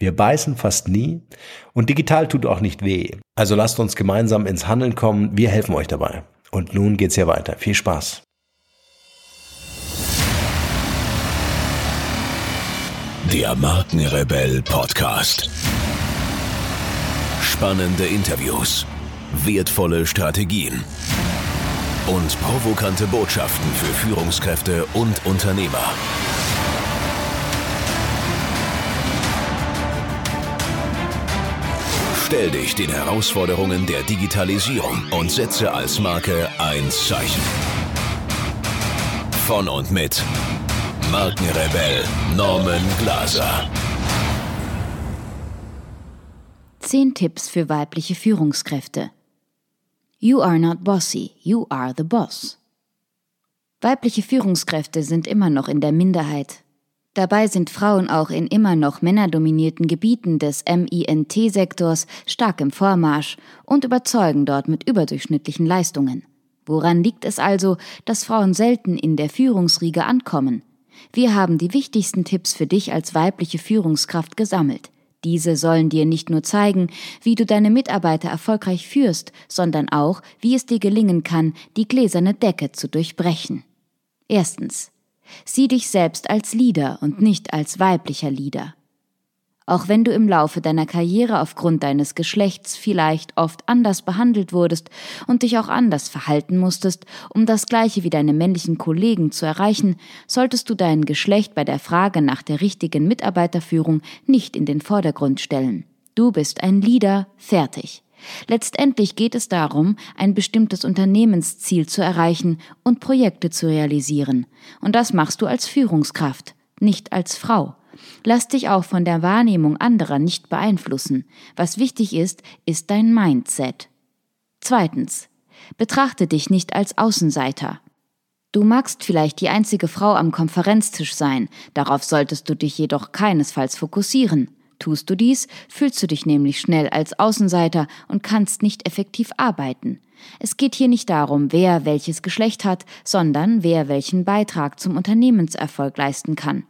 Wir beißen fast nie und digital tut auch nicht weh. Also lasst uns gemeinsam ins Handeln kommen. Wir helfen euch dabei. Und nun geht's hier weiter. Viel Spaß. Der Markenrebell Podcast. Spannende Interviews, wertvolle Strategien und provokante Botschaften für Führungskräfte und Unternehmer. Stell dich den Herausforderungen der Digitalisierung und setze als Marke ein Zeichen. Von und mit Markenrebell Norman Glaser. Zehn Tipps für weibliche Führungskräfte. You are not bossy, you are the boss. Weibliche Führungskräfte sind immer noch in der Minderheit. Dabei sind Frauen auch in immer noch männerdominierten Gebieten des MINT-Sektors stark im Vormarsch und überzeugen dort mit überdurchschnittlichen Leistungen. Woran liegt es also, dass Frauen selten in der Führungsriege ankommen? Wir haben die wichtigsten Tipps für dich als weibliche Führungskraft gesammelt. Diese sollen dir nicht nur zeigen, wie du deine Mitarbeiter erfolgreich führst, sondern auch, wie es dir gelingen kann, die gläserne Decke zu durchbrechen. Erstens. Sieh dich selbst als Leader und nicht als weiblicher Leader. Auch wenn du im Laufe deiner Karriere aufgrund deines Geschlechts vielleicht oft anders behandelt wurdest und dich auch anders verhalten musstest, um das gleiche wie deine männlichen Kollegen zu erreichen, solltest du dein Geschlecht bei der Frage nach der richtigen Mitarbeiterführung nicht in den Vordergrund stellen. Du bist ein Leader, fertig. Letztendlich geht es darum, ein bestimmtes Unternehmensziel zu erreichen und Projekte zu realisieren. Und das machst du als Führungskraft, nicht als Frau. Lass dich auch von der Wahrnehmung anderer nicht beeinflussen. Was wichtig ist, ist dein Mindset. Zweitens. Betrachte dich nicht als Außenseiter. Du magst vielleicht die einzige Frau am Konferenztisch sein, darauf solltest du dich jedoch keinesfalls fokussieren. Tust du dies, fühlst du dich nämlich schnell als Außenseiter und kannst nicht effektiv arbeiten. Es geht hier nicht darum, wer welches Geschlecht hat, sondern wer welchen Beitrag zum Unternehmenserfolg leisten kann.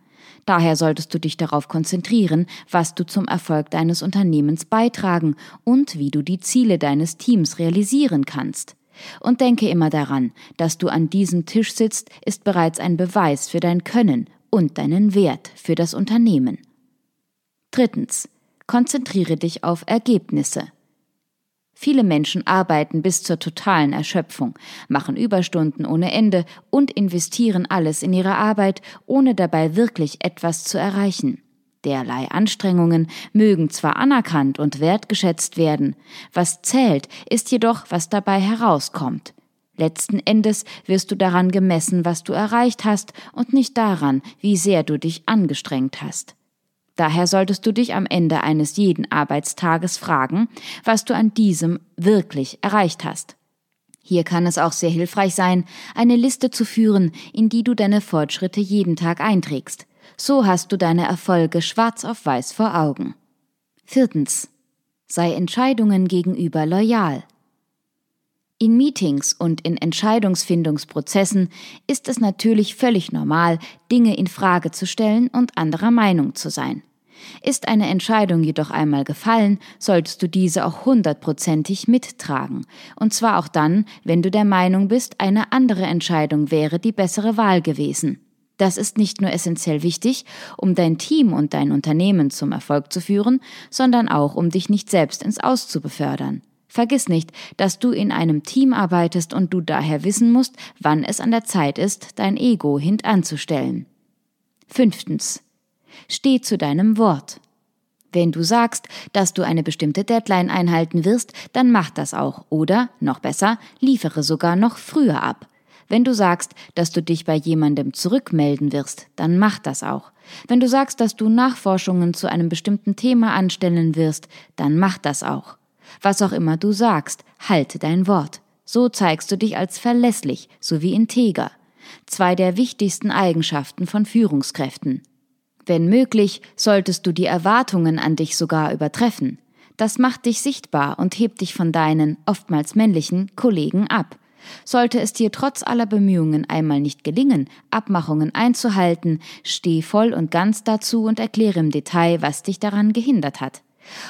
Daher solltest du dich darauf konzentrieren, was du zum Erfolg deines Unternehmens beitragen und wie du die Ziele deines Teams realisieren kannst. Und denke immer daran, dass du an diesem Tisch sitzt, ist bereits ein Beweis für dein Können und deinen Wert für das Unternehmen. Drittens. Konzentriere dich auf Ergebnisse. Viele Menschen arbeiten bis zur totalen Erschöpfung, machen Überstunden ohne Ende und investieren alles in ihre Arbeit, ohne dabei wirklich etwas zu erreichen. Derlei Anstrengungen mögen zwar anerkannt und wertgeschätzt werden, was zählt, ist jedoch, was dabei herauskommt. Letzten Endes wirst du daran gemessen, was du erreicht hast und nicht daran, wie sehr du dich angestrengt hast. Daher solltest du dich am Ende eines jeden Arbeitstages fragen, was du an diesem wirklich erreicht hast. Hier kann es auch sehr hilfreich sein, eine Liste zu führen, in die du deine Fortschritte jeden Tag einträgst. So hast du deine Erfolge schwarz auf weiß vor Augen. Viertens. Sei Entscheidungen gegenüber loyal. In Meetings und in Entscheidungsfindungsprozessen ist es natürlich völlig normal, Dinge in Frage zu stellen und anderer Meinung zu sein. Ist eine Entscheidung jedoch einmal gefallen, solltest du diese auch hundertprozentig mittragen. Und zwar auch dann, wenn du der Meinung bist, eine andere Entscheidung wäre die bessere Wahl gewesen. Das ist nicht nur essentiell wichtig, um dein Team und dein Unternehmen zum Erfolg zu führen, sondern auch um dich nicht selbst ins Aus zu befördern. Vergiss nicht, dass du in einem Team arbeitest und du daher wissen musst, wann es an der Zeit ist, dein Ego hintanzustellen. Fünftens. Steh zu deinem Wort. Wenn du sagst, dass du eine bestimmte Deadline einhalten wirst, dann mach das auch oder, noch besser, liefere sogar noch früher ab. Wenn du sagst, dass du dich bei jemandem zurückmelden wirst, dann mach das auch. Wenn du sagst, dass du Nachforschungen zu einem bestimmten Thema anstellen wirst, dann mach das auch. Was auch immer du sagst, halte dein Wort. So zeigst du dich als verlässlich sowie integer. Zwei der wichtigsten Eigenschaften von Führungskräften. Wenn möglich, solltest du die Erwartungen an dich sogar übertreffen. Das macht dich sichtbar und hebt dich von deinen, oftmals männlichen, Kollegen ab. Sollte es dir trotz aller Bemühungen einmal nicht gelingen, Abmachungen einzuhalten, steh voll und ganz dazu und erkläre im Detail, was dich daran gehindert hat.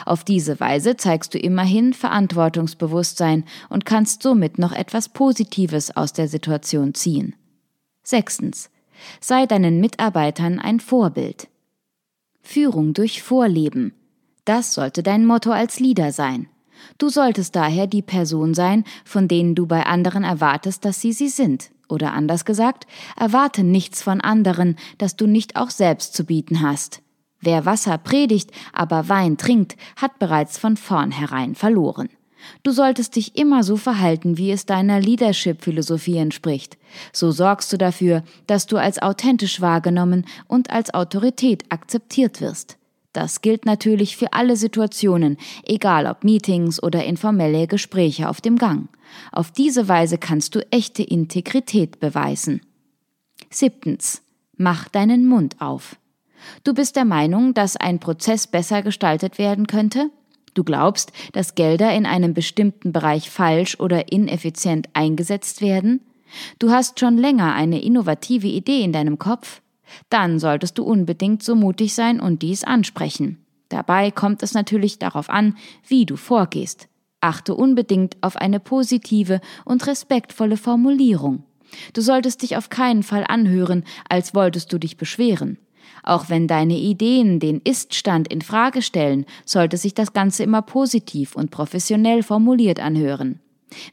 Auf diese Weise zeigst du immerhin Verantwortungsbewusstsein und kannst somit noch etwas Positives aus der Situation ziehen. Sechstens. Sei deinen Mitarbeitern ein Vorbild. Führung durch Vorleben. Das sollte dein Motto als Leader sein. Du solltest daher die Person sein, von denen du bei anderen erwartest, dass sie sie sind. Oder anders gesagt, erwarte nichts von anderen, das du nicht auch selbst zu bieten hast. Wer Wasser predigt, aber Wein trinkt, hat bereits von vornherein verloren. Du solltest dich immer so verhalten, wie es deiner Leadership-Philosophie entspricht. So sorgst du dafür, dass du als authentisch wahrgenommen und als Autorität akzeptiert wirst. Das gilt natürlich für alle Situationen, egal ob Meetings oder informelle Gespräche auf dem Gang. Auf diese Weise kannst du echte Integrität beweisen. Siebtens. Mach deinen Mund auf. Du bist der Meinung, dass ein Prozess besser gestaltet werden könnte? Du glaubst, dass Gelder in einem bestimmten Bereich falsch oder ineffizient eingesetzt werden? Du hast schon länger eine innovative Idee in deinem Kopf? Dann solltest du unbedingt so mutig sein und dies ansprechen. Dabei kommt es natürlich darauf an, wie du vorgehst. Achte unbedingt auf eine positive und respektvolle Formulierung. Du solltest dich auf keinen Fall anhören, als wolltest du dich beschweren. Auch wenn deine Ideen den Iststand in Frage stellen, sollte sich das Ganze immer positiv und professionell formuliert anhören.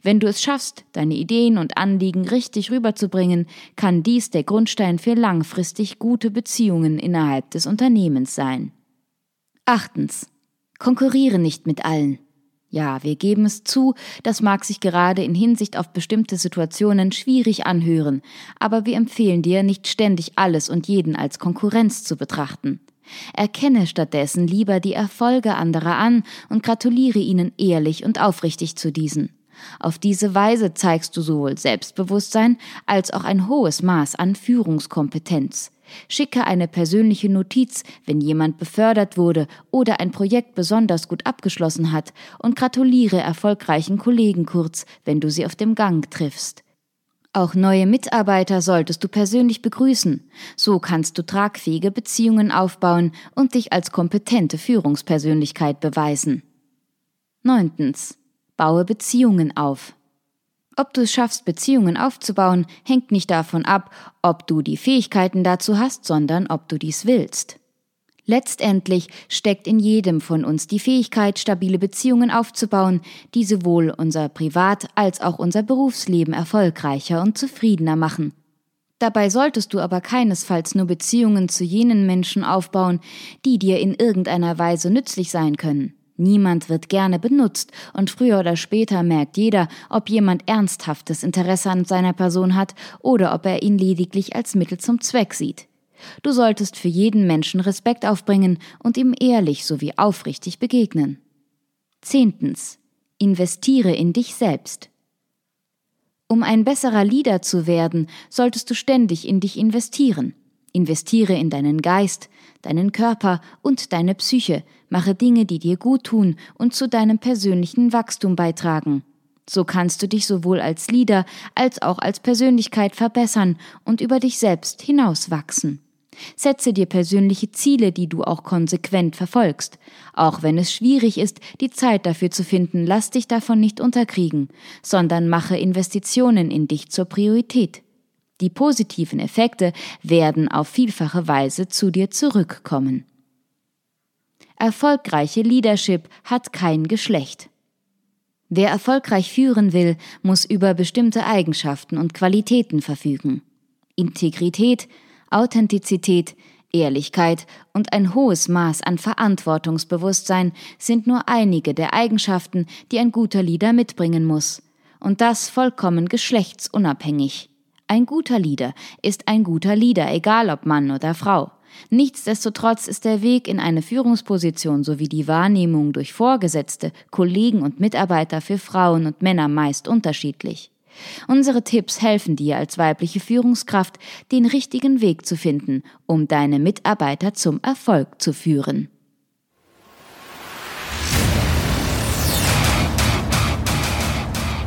Wenn du es schaffst, deine Ideen und Anliegen richtig rüberzubringen, kann dies der Grundstein für langfristig gute Beziehungen innerhalb des Unternehmens sein. Achtens. Konkurriere nicht mit allen. Ja, wir geben es zu, das mag sich gerade in Hinsicht auf bestimmte Situationen schwierig anhören, aber wir empfehlen dir, nicht ständig alles und jeden als Konkurrenz zu betrachten. Erkenne stattdessen lieber die Erfolge anderer an und gratuliere ihnen ehrlich und aufrichtig zu diesen. Auf diese Weise zeigst du sowohl Selbstbewusstsein als auch ein hohes Maß an Führungskompetenz. Schicke eine persönliche Notiz, wenn jemand befördert wurde oder ein Projekt besonders gut abgeschlossen hat, und gratuliere erfolgreichen Kollegen kurz, wenn du sie auf dem Gang triffst. Auch neue Mitarbeiter solltest du persönlich begrüßen. So kannst du tragfähige Beziehungen aufbauen und dich als kompetente Führungspersönlichkeit beweisen. Neuntens. Baue Beziehungen auf. Ob du es schaffst, Beziehungen aufzubauen, hängt nicht davon ab, ob du die Fähigkeiten dazu hast, sondern ob du dies willst. Letztendlich steckt in jedem von uns die Fähigkeit, stabile Beziehungen aufzubauen, die sowohl unser Privat- als auch unser Berufsleben erfolgreicher und zufriedener machen. Dabei solltest du aber keinesfalls nur Beziehungen zu jenen Menschen aufbauen, die dir in irgendeiner Weise nützlich sein können. Niemand wird gerne benutzt, und früher oder später merkt jeder, ob jemand ernsthaftes Interesse an seiner Person hat oder ob er ihn lediglich als Mittel zum Zweck sieht. Du solltest für jeden Menschen Respekt aufbringen und ihm ehrlich sowie aufrichtig begegnen. Zehntens. Investiere in dich selbst. Um ein besserer Leader zu werden, solltest du ständig in dich investieren. Investiere in deinen Geist, deinen Körper und deine Psyche, mache Dinge, die dir gut tun und zu deinem persönlichen Wachstum beitragen. So kannst du dich sowohl als Leader als auch als Persönlichkeit verbessern und über dich selbst hinauswachsen. Setze dir persönliche Ziele, die du auch konsequent verfolgst. Auch wenn es schwierig ist, die Zeit dafür zu finden, lass dich davon nicht unterkriegen, sondern mache Investitionen in dich zur Priorität. Die positiven Effekte werden auf vielfache Weise zu dir zurückkommen. Erfolgreiche Leadership hat kein Geschlecht. Wer erfolgreich führen will, muss über bestimmte Eigenschaften und Qualitäten verfügen. Integrität, Authentizität, Ehrlichkeit und ein hohes Maß an Verantwortungsbewusstsein sind nur einige der Eigenschaften, die ein guter Leader mitbringen muss. Und das vollkommen geschlechtsunabhängig. Ein guter Leader ist ein guter Leader, egal ob Mann oder Frau. Nichtsdestotrotz ist der Weg in eine Führungsposition sowie die Wahrnehmung durch Vorgesetzte, Kollegen und Mitarbeiter für Frauen und Männer meist unterschiedlich. Unsere Tipps helfen dir als weibliche Führungskraft, den richtigen Weg zu finden, um deine Mitarbeiter zum Erfolg zu führen.